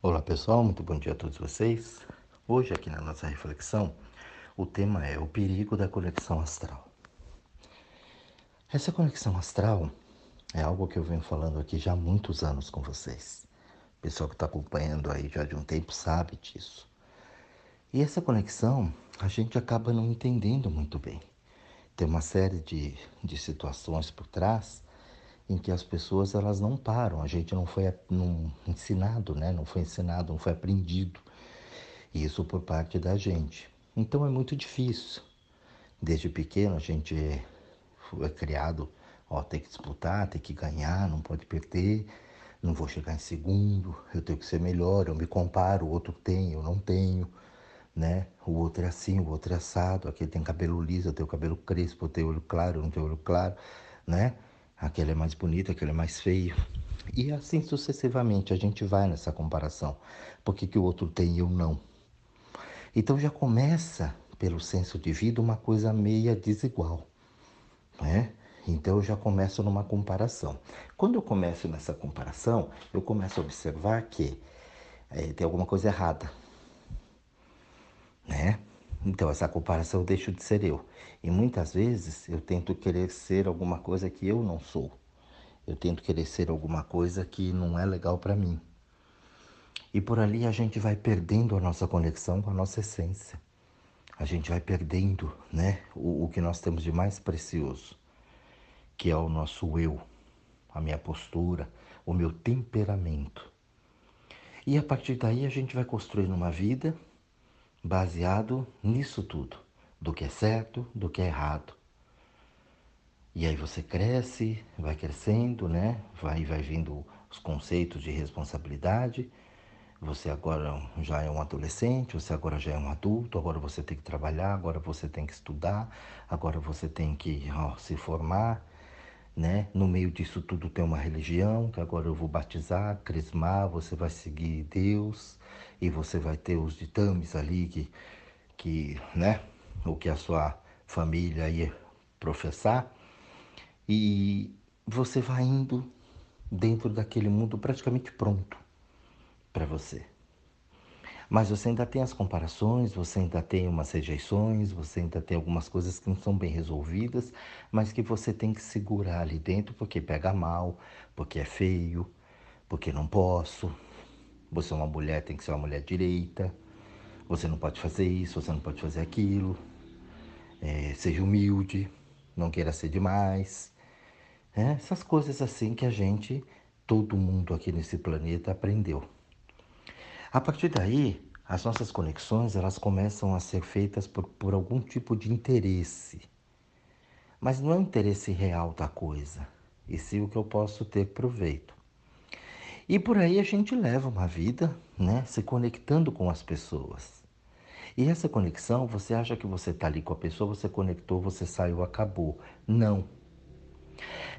Olá pessoal, muito bom dia a todos vocês. Hoje, aqui na nossa reflexão, o tema é o perigo da conexão astral. Essa conexão astral é algo que eu venho falando aqui já há muitos anos com vocês. O pessoal que está acompanhando aí já de um tempo sabe disso. E essa conexão a gente acaba não entendendo muito bem. Tem uma série de, de situações por trás em que as pessoas elas não param, a gente não foi não, ensinado, né? não foi ensinado, não foi aprendido isso por parte da gente. Então é muito difícil. Desde pequeno a gente é, criado, ó, tem que disputar, tem que ganhar, não pode perder, não vou chegar em segundo, eu tenho que ser melhor, eu me comparo, o outro tem, eu não tenho, né? O outro é assim, o outro é assado, aquele tem cabelo liso, eu tenho cabelo crespo, eu tenho olho claro, eu não tenho olho claro, né? Aquele é mais bonito, aquele é mais feio. E assim sucessivamente a gente vai nessa comparação. Por que, que o outro tem e eu não? Então já começa, pelo senso de vida, uma coisa meia desigual. Né? Então eu já começo numa comparação. Quando eu começo nessa comparação, eu começo a observar que é, tem alguma coisa errada. Né? Então, essa comparação eu deixo de ser eu. E muitas vezes eu tento querer ser alguma coisa que eu não sou. Eu tento querer ser alguma coisa que não é legal para mim. E por ali a gente vai perdendo a nossa conexão com a nossa essência. A gente vai perdendo né, o, o que nós temos de mais precioso, que é o nosso eu, a minha postura, o meu temperamento. E a partir daí a gente vai construindo uma vida baseado nisso tudo, do que é certo, do que é errado. E aí você cresce, vai crescendo, né? Vai, vai vindo os conceitos de responsabilidade. Você agora já é um adolescente, você agora já é um adulto, agora você tem que trabalhar, agora você tem que estudar, agora você tem que ó, se formar, né? No meio disso tudo tem uma religião, que agora eu vou batizar, crismar, você vai seguir Deus e você vai ter os ditames ali que, que né? O que a sua família ia professar. E você vai indo dentro daquele mundo praticamente pronto para você. Mas você ainda tem as comparações, você ainda tem umas rejeições, você ainda tem algumas coisas que não são bem resolvidas, mas que você tem que segurar ali dentro porque pega mal, porque é feio, porque não posso. Você é uma mulher, tem que ser uma mulher direita. Você não pode fazer isso, você não pode fazer aquilo. É, seja humilde, não queira ser demais. É, essas coisas assim que a gente, todo mundo aqui nesse planeta aprendeu. A partir daí, as nossas conexões elas começam a ser feitas por, por algum tipo de interesse. Mas não é o interesse real da coisa, e sim o que eu posso ter proveito. E por aí a gente leva uma vida, né, se conectando com as pessoas. E essa conexão, você acha que você está ali com a pessoa, você conectou, você saiu, acabou. Não.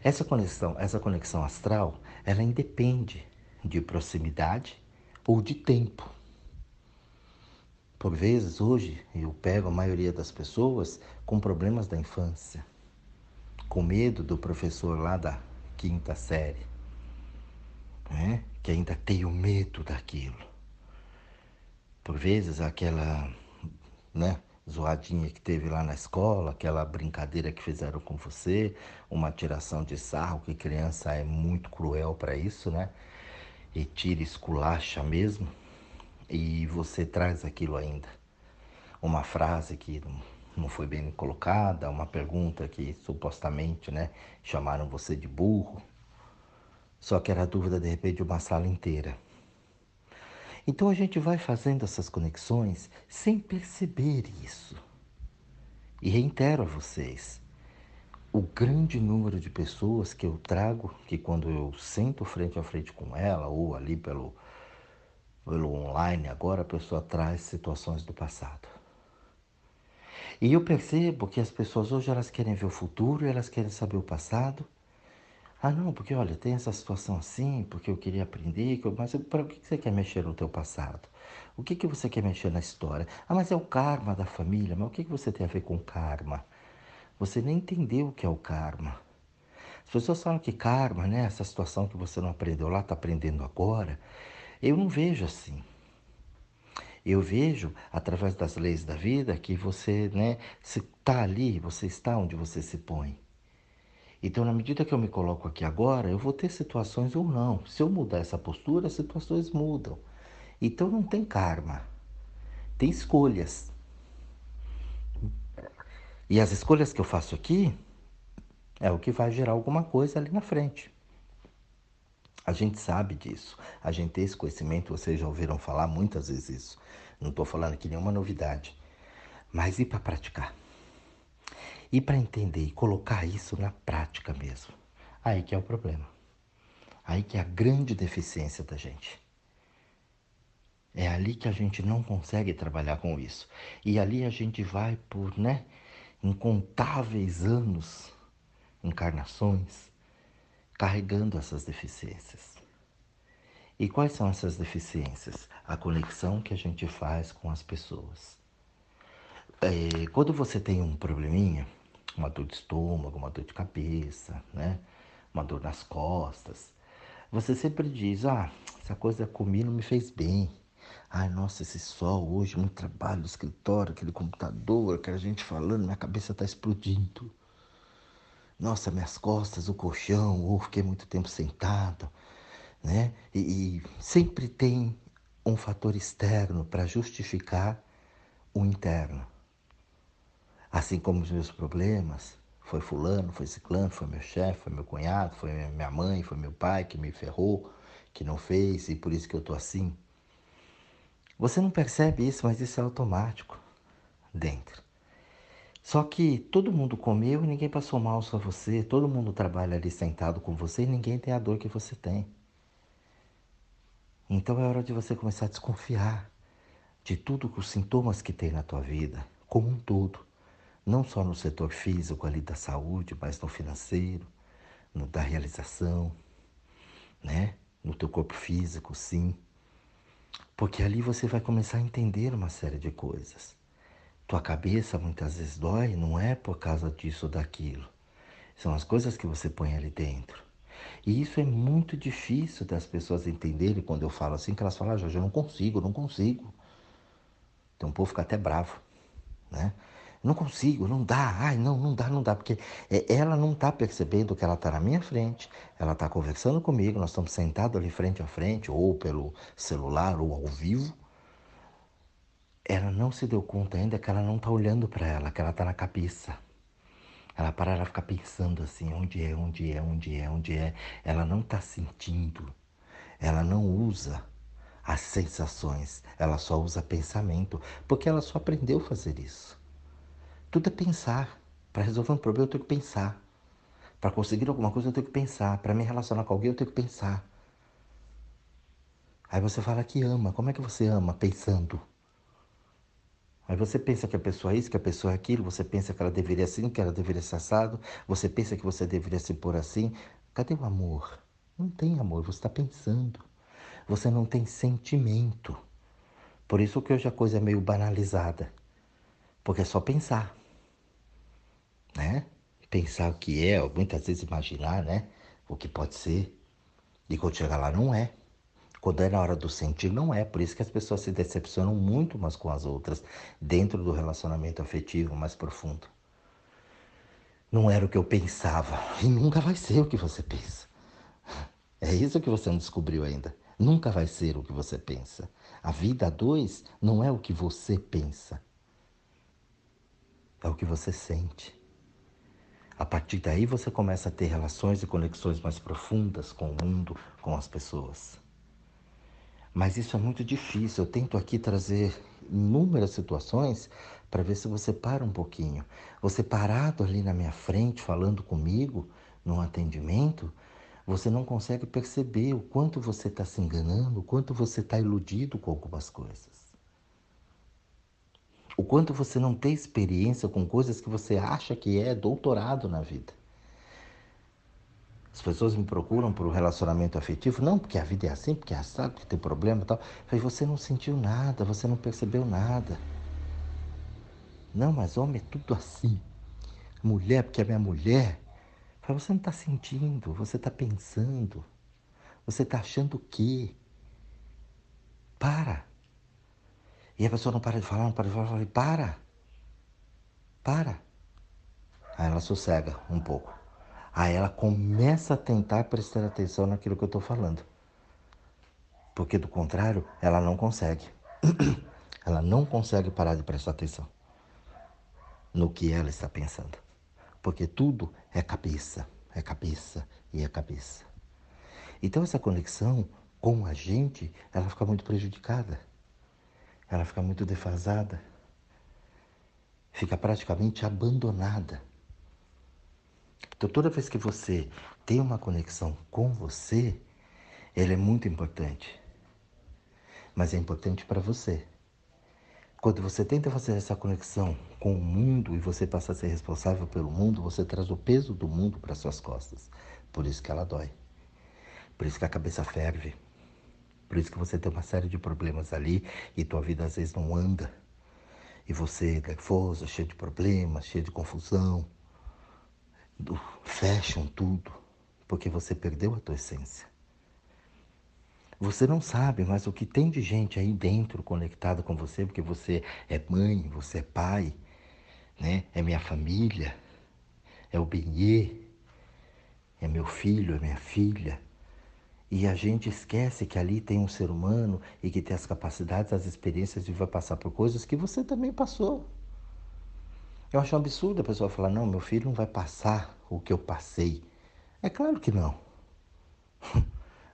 Essa conexão, essa conexão astral, ela independe de proximidade ou de tempo. Por vezes, hoje, eu pego a maioria das pessoas com problemas da infância, com medo do professor lá da quinta série, né? que ainda tem o medo daquilo. Por vezes, aquela né, zoadinha que teve lá na escola, aquela brincadeira que fizeram com você, uma tiração de sarro, que criança é muito cruel para isso, né? E tira, esculacha mesmo, e você traz aquilo ainda. Uma frase que não foi bem colocada, uma pergunta que supostamente né, chamaram você de burro, só que era dúvida de repente de uma sala inteira. Então a gente vai fazendo essas conexões sem perceber isso. E reitero a vocês, o grande número de pessoas que eu trago, que quando eu sento frente a frente com ela, ou ali pelo, pelo online, agora a pessoa traz situações do passado. E eu percebo que as pessoas hoje elas querem ver o futuro, elas querem saber o passado. Ah, não, porque olha, tem essa situação assim, porque eu queria aprender, mas para que você quer mexer no teu passado? O que, que você quer mexer na história? Ah, mas é o karma da família, mas o que, que você tem a ver com karma? Você nem entendeu o que é o karma. As pessoas falam que karma, né, essa situação que você não aprendeu lá, está aprendendo agora, Eu não vejo assim. Eu vejo, através das leis da vida, que você né, está ali, você está onde você se põe. Então, na medida que eu me coloco aqui agora, eu vou ter situações ou não. Se eu mudar essa postura, as situações mudam. Então, não tem karma, tem escolhas. E as escolhas que eu faço aqui é o que vai gerar alguma coisa ali na frente. A gente sabe disso. A gente tem esse conhecimento, vocês já ouviram falar muitas vezes isso. Não estou falando aqui nenhuma novidade. Mas e para praticar? E para entender e colocar isso na prática mesmo? Aí que é o problema. Aí que é a grande deficiência da gente. É ali que a gente não consegue trabalhar com isso. E ali a gente vai por, né, incontáveis anos, encarnações, carregando essas deficiências. E quais são essas deficiências? A conexão que a gente faz com as pessoas. É, quando você tem um probleminha, uma dor de estômago, uma dor de cabeça, né? uma dor nas costas, você sempre diz: Ah, essa coisa comi não me fez bem. Ai, nossa, esse sol hoje, muito trabalho escritório, aquele computador, aquela gente falando, minha cabeça está explodindo. Nossa, minhas costas, o colchão, ou fiquei muito tempo sentado, né? E, e sempre tem um fator externo para justificar o interno. Assim como os meus problemas, foi fulano, foi ciclano, foi meu chefe, foi meu cunhado, foi minha mãe, foi meu pai que me ferrou, que não fez e por isso que eu tô assim. Você não percebe isso, mas isso é automático dentro. Só que todo mundo comeu e ninguém passou mal, só você. Todo mundo trabalha ali sentado com você e ninguém tem a dor que você tem. Então é hora de você começar a desconfiar de tudo os sintomas que tem na tua vida, como um todo. Não só no setor físico ali da saúde, mas no financeiro, no da realização, né? No teu corpo físico, sim. Porque ali você vai começar a entender uma série de coisas. Tua cabeça muitas vezes dói, não é por causa disso ou daquilo. São as coisas que você põe ali dentro. E isso é muito difícil das pessoas entenderem quando eu falo assim, que elas falam, ah, Jorge, eu não consigo, eu não consigo. Então o povo fica até bravo, né? Não consigo, não dá, ai, não, não dá, não dá, porque é, ela não está percebendo que ela está na minha frente, ela está conversando comigo, nós estamos sentados ali frente a frente, ou pelo celular, ou ao vivo. Ela não se deu conta ainda que ela não está olhando para ela, que ela está na cabeça. Ela para, ela fica pensando assim, onde é, onde é, onde é, onde é. Ela não está sentindo, ela não usa as sensações, ela só usa pensamento, porque ela só aprendeu a fazer isso. Tudo é pensar. Para resolver um problema eu tenho que pensar. Para conseguir alguma coisa eu tenho que pensar. Para me relacionar com alguém eu tenho que pensar. Aí você fala que ama. Como é que você ama? Pensando. Aí você pensa que a pessoa é isso, que a pessoa é aquilo, você pensa que ela deveria assim, que ela deveria ser assado, você pensa que você deveria se pôr assim. Cadê o amor? Não tem amor, você está pensando. Você não tem sentimento. Por isso que hoje a coisa é meio banalizada. Porque é só pensar né? Pensar o que é, ou muitas vezes imaginar, né? O que pode ser. E quando chegar lá, não é. Quando é na hora do sentir, não é. Por isso que as pessoas se decepcionam muito umas com as outras, dentro do relacionamento afetivo mais profundo. Não era o que eu pensava. E nunca vai ser o que você pensa. É isso que você não descobriu ainda. Nunca vai ser o que você pensa. A vida a dois não é o que você pensa. É o que você sente. A partir daí você começa a ter relações e conexões mais profundas com o mundo, com as pessoas. Mas isso é muito difícil. Eu tento aqui trazer inúmeras situações para ver se você para um pouquinho. Você parado ali na minha frente, falando comigo, num atendimento, você não consegue perceber o quanto você está se enganando, o quanto você está iludido com algumas coisas. O quanto você não tem experiência com coisas que você acha que é doutorado na vida. As pessoas me procuram por um relacionamento afetivo, não porque a vida é assim, porque é assado, porque tem problema e tal. Mas você não sentiu nada, você não percebeu nada. Não, mas homem é tudo assim. Mulher, porque é minha mulher. Mas você não está sentindo, você está pensando. Você está achando o quê? Para. E a pessoa não para de falar, não para de falar, eu falei, para. Para. Aí ela sossega um pouco. Aí ela começa a tentar prestar atenção naquilo que eu estou falando. Porque do contrário, ela não consegue. ela não consegue parar de prestar atenção no que ela está pensando. Porque tudo é cabeça, é cabeça e é cabeça. Então essa conexão com a gente, ela fica muito prejudicada. Ela fica muito defasada. Fica praticamente abandonada. Então toda vez que você tem uma conexão com você, ela é muito importante. Mas é importante para você. Quando você tenta fazer essa conexão com o mundo e você passa a ser responsável pelo mundo, você traz o peso do mundo para suas costas. Por isso que ela dói. Por isso que a cabeça ferve. Por isso que você tem uma série de problemas ali e tua vida às vezes não anda. E você é nervoso, cheio de problemas, cheio de confusão. Fecham tudo, porque você perdeu a tua essência. Você não sabe, mas o que tem de gente aí dentro conectada com você, porque você é mãe, você é pai, né? É minha família, é o Benê, é meu filho, é minha filha. E a gente esquece que ali tem um ser humano e que tem as capacidades, as experiências de vai passar por coisas que você também passou. Eu acho um absurdo a pessoa falar: não, meu filho não vai passar o que eu passei. É claro que não.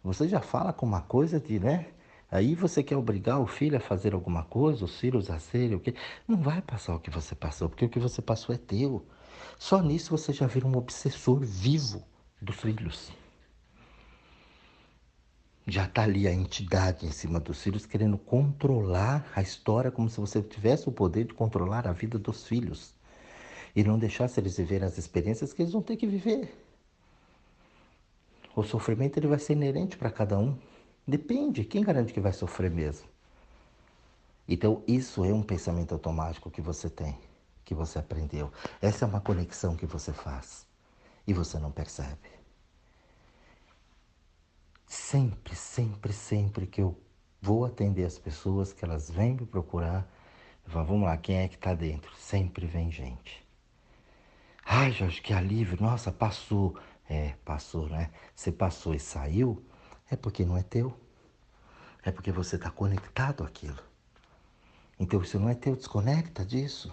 Você já fala com uma coisa de, né? Aí você quer obrigar o filho a fazer alguma coisa, os filhos a serem o quê? Não vai passar o que você passou, porque o que você passou é teu. Só nisso você já vira um obsessor vivo dos filhos. Já está ali a entidade em cima dos filhos querendo controlar a história como se você tivesse o poder de controlar a vida dos filhos e não deixasse eles viver as experiências que eles vão ter que viver. O sofrimento ele vai ser inerente para cada um. Depende, quem garante que vai sofrer mesmo? Então, isso é um pensamento automático que você tem, que você aprendeu. Essa é uma conexão que você faz e você não percebe. Sempre, sempre, sempre que eu vou atender as pessoas, que elas vêm me procurar, falo, vamos lá, quem é que está dentro? Sempre vem gente. Ai, Jorge, que alívio, nossa, passou. É, passou, né? Você passou e saiu, é porque não é teu. É porque você está conectado àquilo. Então, se não é teu, desconecta disso.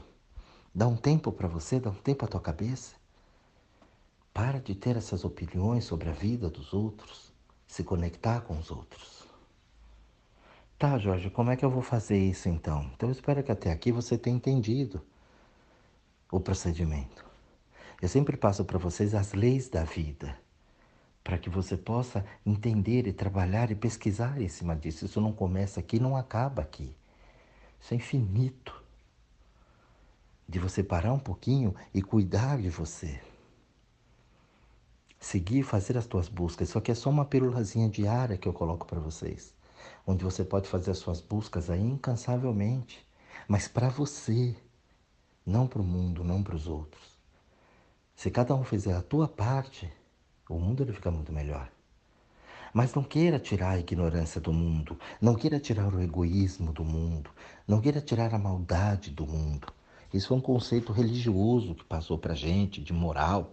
Dá um tempo para você, dá um tempo à tua cabeça. Para de ter essas opiniões sobre a vida dos outros. Se conectar com os outros. Tá, Jorge, como é que eu vou fazer isso então? Então, eu espero que até aqui você tenha entendido o procedimento. Eu sempre passo para vocês as leis da vida, para que você possa entender e trabalhar e pesquisar em cima disso. Isso não começa aqui, não acaba aqui. Isso é infinito. De você parar um pouquinho e cuidar de você. Seguir, fazer as tuas buscas. Isso aqui é só uma pílulazinha diária que eu coloco para vocês. Onde você pode fazer as suas buscas aí incansavelmente. Mas para você, não para o mundo, não para os outros. Se cada um fizer a tua parte, o mundo ele fica muito melhor. Mas não queira tirar a ignorância do mundo, não queira tirar o egoísmo do mundo, não queira tirar a maldade do mundo. Isso é um conceito religioso que passou pra gente, de moral.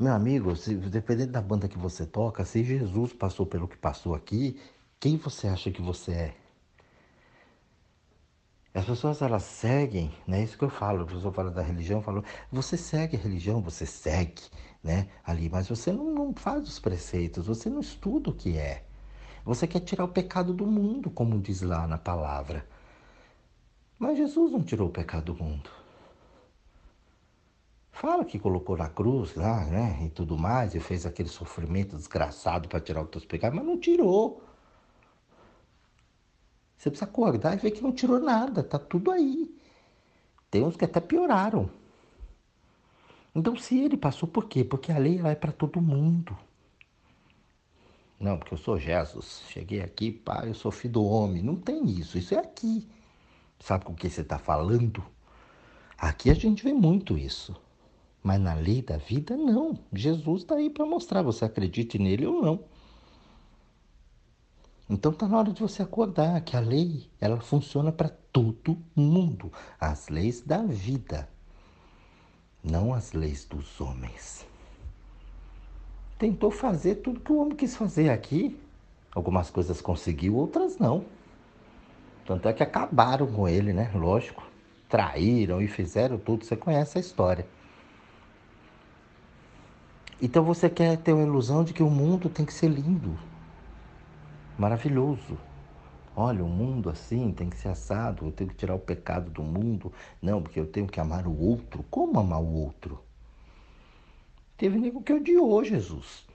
Meu amigo, se, dependendo da banda que você toca, se Jesus passou pelo que passou aqui, quem você acha que você é? As pessoas elas seguem, né? Isso que eu falo, a pessoa fala da religião, eu falo, você segue a religião, você segue, né? Ali, mas você não, não faz os preceitos, você não estuda o que é. Você quer tirar o pecado do mundo, como diz lá na palavra. Mas Jesus não tirou o pecado do mundo. Fala que colocou na cruz lá, né? E tudo mais, e fez aquele sofrimento desgraçado para tirar os teus pecados, mas não tirou. Você precisa acordar e ver que não tirou nada, tá tudo aí. Tem uns que até pioraram. Então, se ele passou, por quê? Porque a lei ela é para todo mundo. Não, porque eu sou Jesus. Cheguei aqui, pá, eu sou filho do homem. Não tem isso, isso é aqui. Sabe com o que você está falando? Aqui a gente vê muito isso. Mas na lei da vida, não. Jesus está aí para mostrar. Você acredite nele ou não. Então está na hora de você acordar que a lei ela funciona para todo mundo, as leis da vida, não as leis dos homens. Tentou fazer tudo que o homem quis fazer aqui. Algumas coisas conseguiu, outras não. Tanto é que acabaram com ele, né? Lógico. Traíram e fizeram tudo. Você conhece a história. Então você quer ter uma ilusão de que o mundo tem que ser lindo maravilhoso. Olha, o mundo assim tem que ser assado, eu tenho que tirar o pecado do mundo. Não, porque eu tenho que amar o outro. Como amar o outro? Teve nego que odiou Jesus.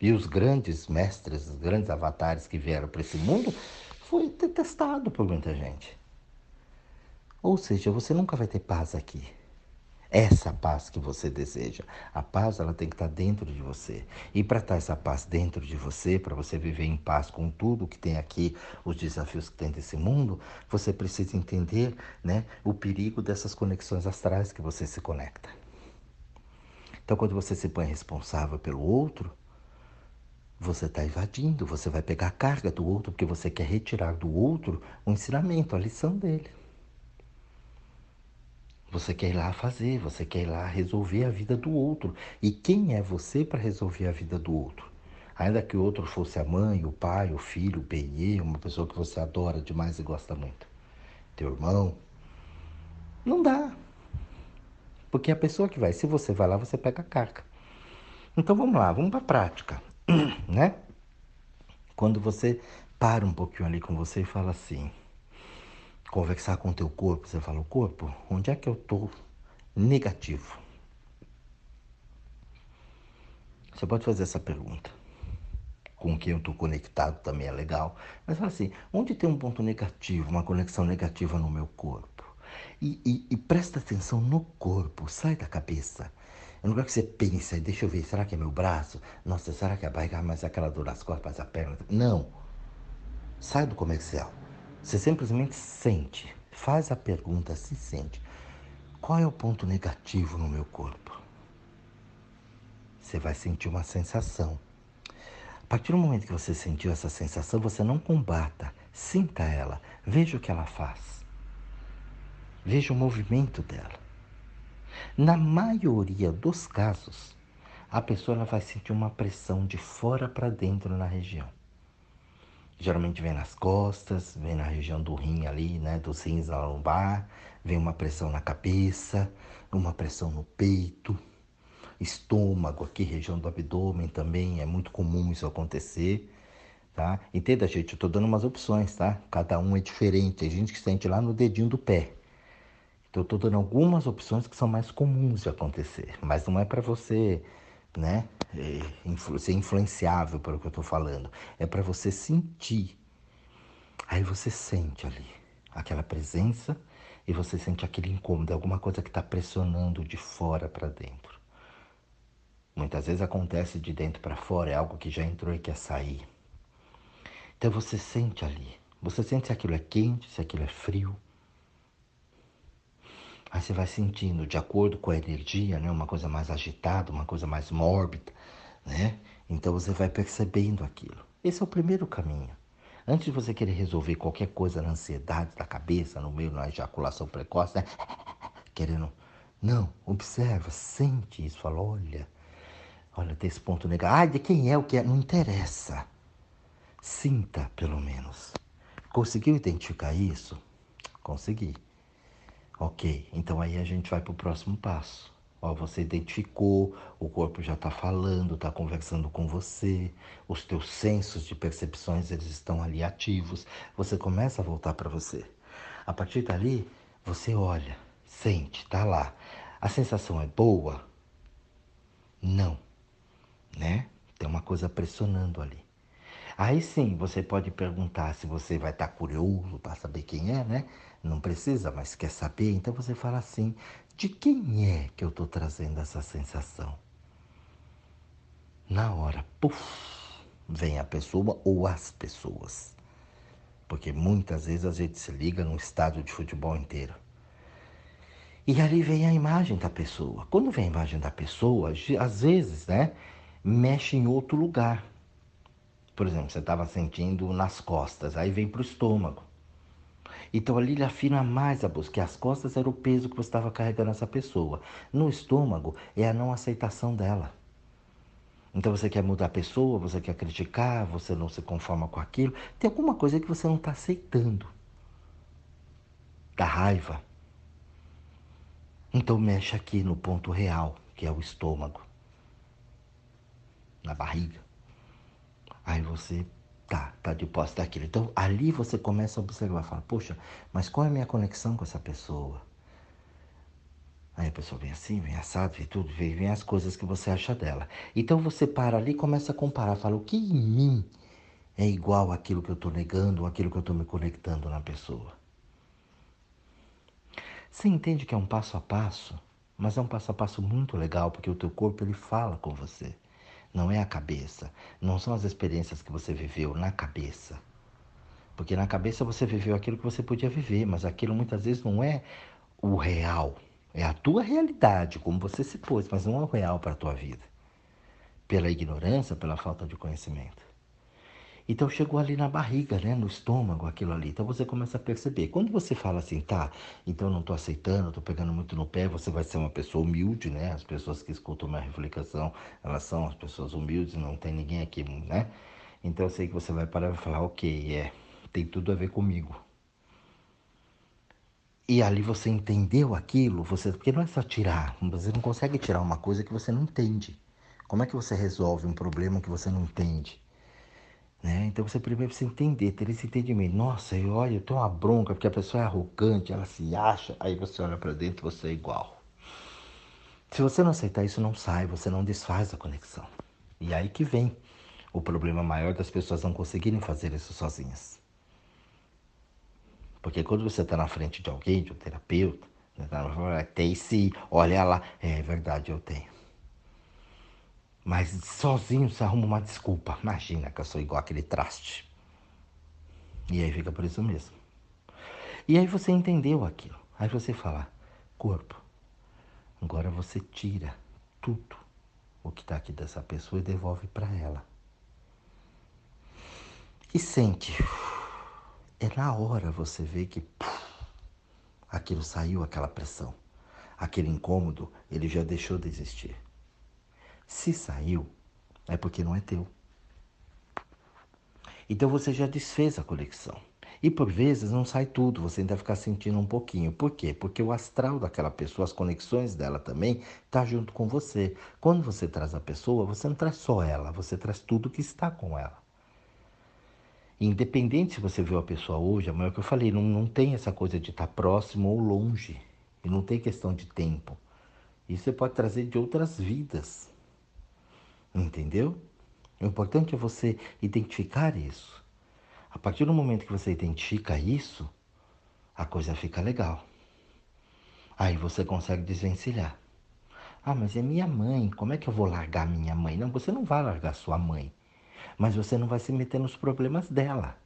E os grandes mestres, os grandes avatares que vieram para esse mundo, foi detestado por muita gente. Ou seja, você nunca vai ter paz aqui essa paz que você deseja. A paz ela tem que estar dentro de você. E para estar essa paz dentro de você, para você viver em paz com tudo que tem aqui, os desafios que tem desse mundo, você precisa entender, né, o perigo dessas conexões astrais que você se conecta. Então, quando você se põe responsável pelo outro, você está invadindo, você vai pegar a carga do outro porque você quer retirar do outro o ensinamento, a lição dele. Você quer ir lá fazer, você quer ir lá resolver a vida do outro. E quem é você para resolver a vida do outro? Ainda que o outro fosse a mãe, o pai, o filho, o PE, uma pessoa que você adora demais e gosta muito. Teu irmão. Não dá. Porque a pessoa que vai, se você vai lá, você pega a carga. Então vamos lá, vamos para a prática, né? Quando você para um pouquinho ali com você e fala assim: conversar com o teu corpo, você fala, o corpo, onde é que eu estou negativo? Você pode fazer essa pergunta. Com quem eu estou conectado também é legal. Mas fala assim, onde tem um ponto negativo, uma conexão negativa no meu corpo? E, e, e presta atenção no corpo, sai da cabeça. No lugar que você pensa, deixa eu ver, será que é meu braço? Nossa, será que é a barriga? Mas aquela dor nas costas, a perna? Não. Sai do comercial. Você simplesmente sente, faz a pergunta, se sente. Qual é o ponto negativo no meu corpo? Você vai sentir uma sensação. A partir do momento que você sentiu essa sensação, você não combata, sinta ela, veja o que ela faz. Veja o movimento dela. Na maioria dos casos, a pessoa vai sentir uma pressão de fora para dentro na região. Geralmente vem nas costas, vem na região do rim ali, né, dos rins lombar, vem uma pressão na cabeça, uma pressão no peito, estômago aqui, região do abdômen também, é muito comum isso acontecer, tá? Entenda, gente, eu tô dando umas opções, tá? Cada um é diferente, tem gente que sente lá no dedinho do pé. Então eu tô dando algumas opções que são mais comuns de acontecer, mas não é para você né? É, ser influenciável pelo que eu estou falando. É para você sentir. Aí você sente ali aquela presença e você sente aquele incômodo, alguma coisa que está pressionando de fora para dentro. Muitas vezes acontece de dentro para fora, é algo que já entrou e quer sair. Então você sente ali. Você sente se aquilo é quente, se aquilo é frio. Aí você vai sentindo, de acordo com a energia, né, uma coisa mais agitada, uma coisa mais mórbida, né? Então você vai percebendo aquilo. Esse é o primeiro caminho. Antes de você querer resolver qualquer coisa na ansiedade da cabeça, no meio da ejaculação precoce, né? querendo. Não, observa, sente isso, fala, olha, olha, tem esse ponto negativo. Ah, de quem é o que é? Não interessa. Sinta, pelo menos. Conseguiu identificar isso? Consegui. Ok, então aí a gente vai para o próximo passo. Ó, você identificou, o corpo já está falando, está conversando com você, os teus sensos de percepções eles estão ali ativos. Você começa a voltar para você. A partir dali, você olha, sente, está lá. A sensação é boa? Não, né? Tem uma coisa pressionando ali. Aí sim, você pode perguntar se você vai estar tá curioso para saber quem é, né? não precisa, mas quer saber, então você fala assim: de quem é que eu estou trazendo essa sensação? Na hora, puf, vem a pessoa ou as pessoas. Porque muitas vezes a gente se liga num estádio de futebol inteiro. E ali vem a imagem da pessoa. Quando vem a imagem da pessoa, às vezes, né, mexe em outro lugar. Por exemplo, você estava sentindo nas costas, aí vem para o estômago. Então ali ele afina mais a busca, que as costas era o peso que você estava carregando essa pessoa. No estômago é a não aceitação dela. Então você quer mudar a pessoa, você quer criticar, você não se conforma com aquilo. Tem alguma coisa que você não está aceitando. Da raiva. Então mexe aqui no ponto real, que é o estômago. Na barriga. Aí você tá, tá de posse daquilo. Então ali você começa a observar, fala, poxa, mas qual é a minha conexão com essa pessoa? Aí a pessoa vem assim, vem assado, vem tudo, vem, vem as coisas que você acha dela. Então você para ali e começa a comparar, fala, o que em mim é igual àquilo que eu estou negando, aquilo que eu estou me conectando na pessoa? Você entende que é um passo a passo, mas é um passo a passo muito legal, porque o teu corpo ele fala com você não é a cabeça. Não são as experiências que você viveu na cabeça. Porque na cabeça você viveu aquilo que você podia viver, mas aquilo muitas vezes não é o real. É a tua realidade, como você se pôs, mas não é o real para a tua vida. Pela ignorância, pela falta de conhecimento. Então chegou ali na barriga, né, no estômago, aquilo ali. Então você começa a perceber. Quando você fala assim, tá, então não estou aceitando, estou pegando muito no pé, você vai ser uma pessoa humilde, né? As pessoas que escutam minha reflexão, elas são as pessoas humildes, não tem ninguém aqui, né? Então eu sei que você vai parar e falar, ok, é, tem tudo a ver comigo. E ali você entendeu aquilo, você, porque não é só tirar, você não consegue tirar uma coisa que você não entende. Como é que você resolve um problema que você não entende? Né? Então você primeiro precisa entender, ter esse entendimento. Nossa, eu olho, eu tenho uma bronca porque a pessoa é arrogante, ela se acha, aí você olha para dentro você é igual. Se você não aceitar isso, não sai, você não desfaz a conexão. E aí que vem o problema maior das pessoas não conseguirem fazer isso sozinhas. Porque quando você está na frente de alguém, de um terapeuta, né, tá, tem sim, olha lá, é verdade, eu tenho. Mas sozinho você arruma uma desculpa. Imagina que eu sou igual aquele traste. E aí fica por isso mesmo. E aí você entendeu aquilo. Aí você fala, corpo, agora você tira tudo o que está aqui dessa pessoa e devolve para ela. E sente. É na hora você vê que puf, aquilo saiu, aquela pressão. Aquele incômodo, ele já deixou de existir. Se saiu, é porque não é teu. Então você já desfez a conexão. E por vezes não sai tudo, você ainda fica sentindo um pouquinho. Por quê? Porque o astral daquela pessoa, as conexões dela também, tá junto com você. Quando você traz a pessoa, você não traz só ela, você traz tudo que está com ela. Independente se você viu a pessoa hoje, amanhã é que eu falei, não, não tem essa coisa de estar próximo ou longe. E não tem questão de tempo. Isso você pode trazer de outras vidas. Entendeu? O importante é você identificar isso. A partir do momento que você identifica isso, a coisa fica legal. Aí você consegue desvencilhar. Ah, mas é minha mãe, como é que eu vou largar minha mãe? Não, você não vai largar sua mãe, mas você não vai se meter nos problemas dela.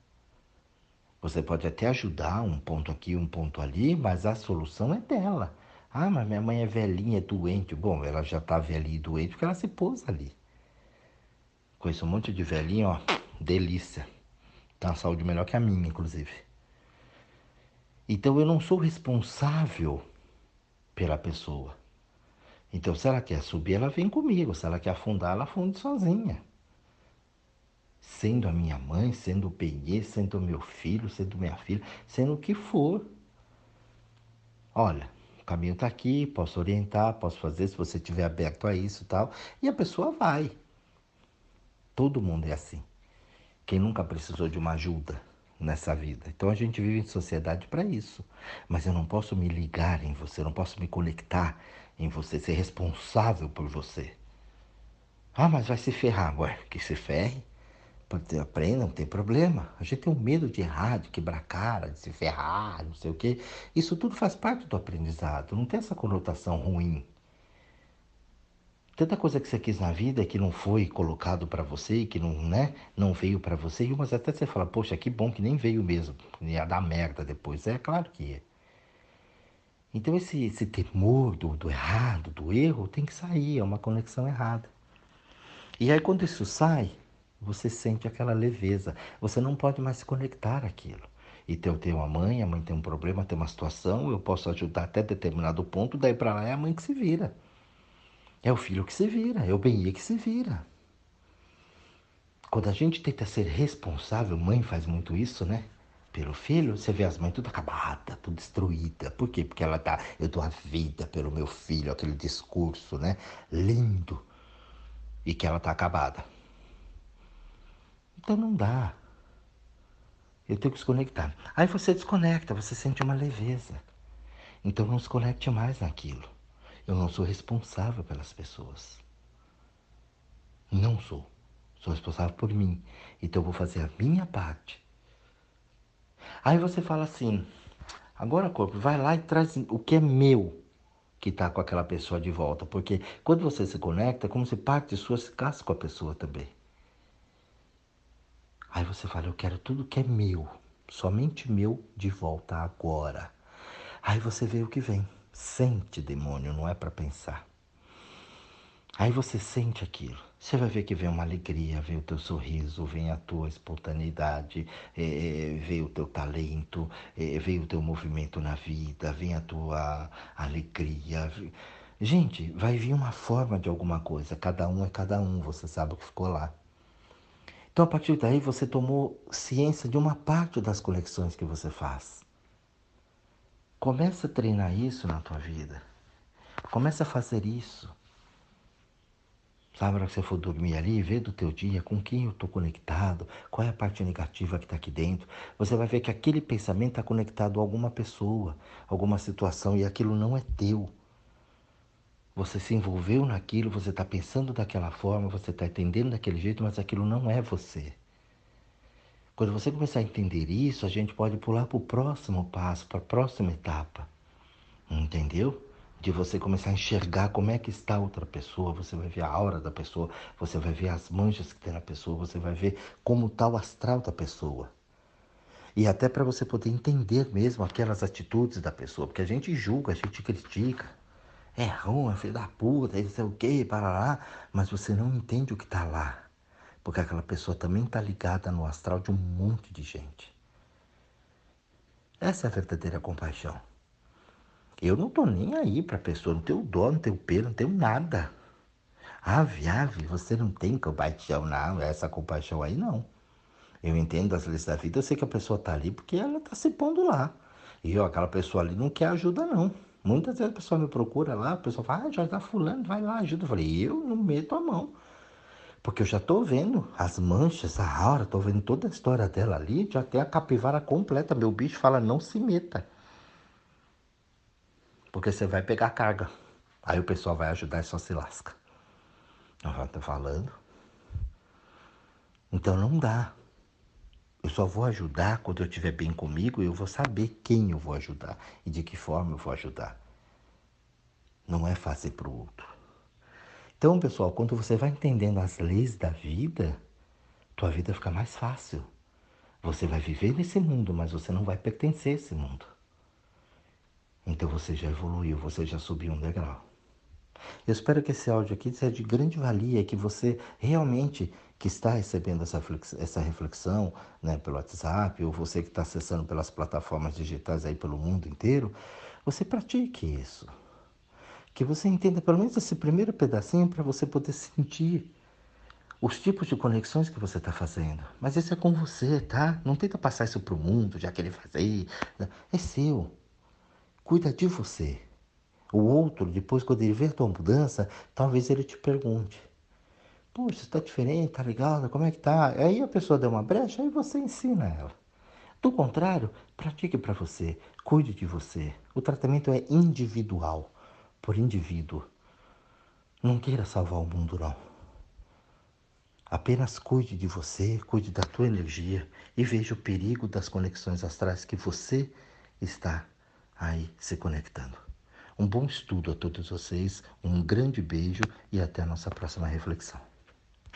Você pode até ajudar um ponto aqui, um ponto ali, mas a solução é dela. Ah, mas minha mãe é velhinha, é doente. Bom, ela já está velhinha e doente porque ela se pôs ali. Conheço um monte de velhinho, ó, delícia. Tem uma saúde melhor que a minha, inclusive. Então eu não sou responsável pela pessoa. Então se ela quer subir, ela vem comigo. Se ela quer afundar, ela afunde sozinha. Sendo a minha mãe, sendo o Peguê, sendo o meu filho, sendo minha filha, sendo o que for. Olha, o caminho está aqui, posso orientar, posso fazer se você estiver aberto a isso tal. E a pessoa vai. Todo mundo é assim. Quem nunca precisou de uma ajuda nessa vida? Então a gente vive em sociedade para isso. Mas eu não posso me ligar em você, eu não posso me conectar em você, ser responsável por você. Ah, mas vai se ferrar. Ué, que se ferre. Aprenda, não tem problema. A gente tem um medo de errar, de quebrar cara, de se ferrar, não sei o quê. Isso tudo faz parte do aprendizado. Não tem essa conotação ruim. Tanta coisa que você quis na vida que não foi colocado para você, que não, né, não veio para você, e umas até você fala, poxa, que bom que nem veio mesmo, ia dar merda depois. É claro que ia. Então esse, esse temor do, do errado, do erro, tem que sair, é uma conexão errada. E aí quando isso sai, você sente aquela leveza. Você não pode mais se conectar àquilo. E eu tenho uma mãe, a mãe tem um problema, tem uma situação, eu posso ajudar até determinado ponto, daí para lá é a mãe que se vira. É o filho que se vira, é o bem que se vira. Quando a gente tenta ser responsável, mãe faz muito isso, né? Pelo filho, você vê as mães tudo acabada, tudo destruída. Por quê? Porque ela tá, eu dou a vida pelo meu filho, aquele discurso, né? Lindo. E que ela tá acabada. Então não dá. Eu tenho que desconectar. Aí você desconecta, você sente uma leveza. Então não se conecte mais naquilo. Eu não sou responsável pelas pessoas. Não sou. Sou responsável por mim. Então eu vou fazer a minha parte. Aí você fala assim: agora, corpo, vai lá e traz o que é meu que está com aquela pessoa de volta. Porque quando você se conecta, é como se parte sua se ficasse com a pessoa também. Aí você fala, eu quero tudo que é meu, somente meu de volta agora. Aí você vê o que vem. Sente, demônio, não é para pensar. Aí você sente aquilo. Você vai ver que vem uma alegria, vem o teu sorriso, vem a tua espontaneidade, é, vem o teu talento, é, vem o teu movimento na vida, vem a tua alegria. Gente, vai vir uma forma de alguma coisa. Cada um é cada um, você sabe o que ficou lá. Então, a partir daí, você tomou ciência de uma parte das conexões que você faz. Começa a treinar isso na tua vida. Começa a fazer isso. Sabe, na hora que você for dormir ali, vê do teu dia com quem eu estou conectado, qual é a parte negativa que está aqui dentro. Você vai ver que aquele pensamento está conectado a alguma pessoa, alguma situação, e aquilo não é teu. Você se envolveu naquilo, você está pensando daquela forma, você está entendendo daquele jeito, mas aquilo não é você. Quando você começar a entender isso, a gente pode pular para o próximo passo, para a próxima etapa. Entendeu? De você começar a enxergar como é que está outra pessoa, você vai ver a aura da pessoa, você vai ver as manchas que tem na pessoa, você vai ver como está o astral da pessoa. E até para você poder entender mesmo aquelas atitudes da pessoa, porque a gente julga, a gente critica é ruim, é filho da puta, não sei o que, para lá, mas você não entende o que está lá. Porque aquela pessoa também está ligada no astral de um monte de gente. Essa é a verdadeira compaixão. Eu não tô nem aí para a pessoa, não tenho dó, não tenho pelo, não tenho nada. Ave, ave, você não tem compaixão, não, essa compaixão aí não. Eu entendo as leis da vida, eu sei que a pessoa está ali porque ela está se pondo lá. E eu, aquela pessoa ali não quer ajuda, não. Muitas vezes a pessoa me procura lá, a pessoa fala, ah, já está fulano, vai lá, ajuda. Eu falei, eu não meto a mão. Porque eu já estou vendo as manchas, a aura, estou vendo toda a história dela ali, já tem a capivara completa. Meu bicho fala, não se meta. Porque você vai pegar carga. Aí o pessoal vai ajudar e só se lasca. Já estou falando. Então não dá. Eu só vou ajudar quando eu estiver bem comigo e eu vou saber quem eu vou ajudar e de que forma eu vou ajudar. Não é fazer para o outro. Então, pessoal, quando você vai entendendo as leis da vida, tua vida fica mais fácil. Você vai viver nesse mundo, mas você não vai pertencer a esse mundo. Então você já evoluiu, você já subiu um degrau. Eu espero que esse áudio aqui seja de grande valia e que você realmente que está recebendo essa, essa reflexão né, pelo WhatsApp, ou você que está acessando pelas plataformas digitais aí pelo mundo inteiro, você pratique isso. Que você entenda pelo menos esse primeiro pedacinho para você poder sentir os tipos de conexões que você está fazendo. Mas isso é com você, tá? Não tenta passar isso para o mundo, já querer fazer. É seu. Cuida de você. O outro, depois, quando ele ver tua mudança, talvez ele te pergunte: Poxa, está diferente, tá legal, como é que tá? Aí a pessoa deu uma brecha, aí você ensina ela. Do contrário, pratique para você, cuide de você. O tratamento é individual, por indivíduo. Não queira salvar o mundo, não. Apenas cuide de você, cuide da tua energia e veja o perigo das conexões astrais que você está aí se conectando. Um bom estudo a todos vocês, um grande beijo e até a nossa próxima reflexão.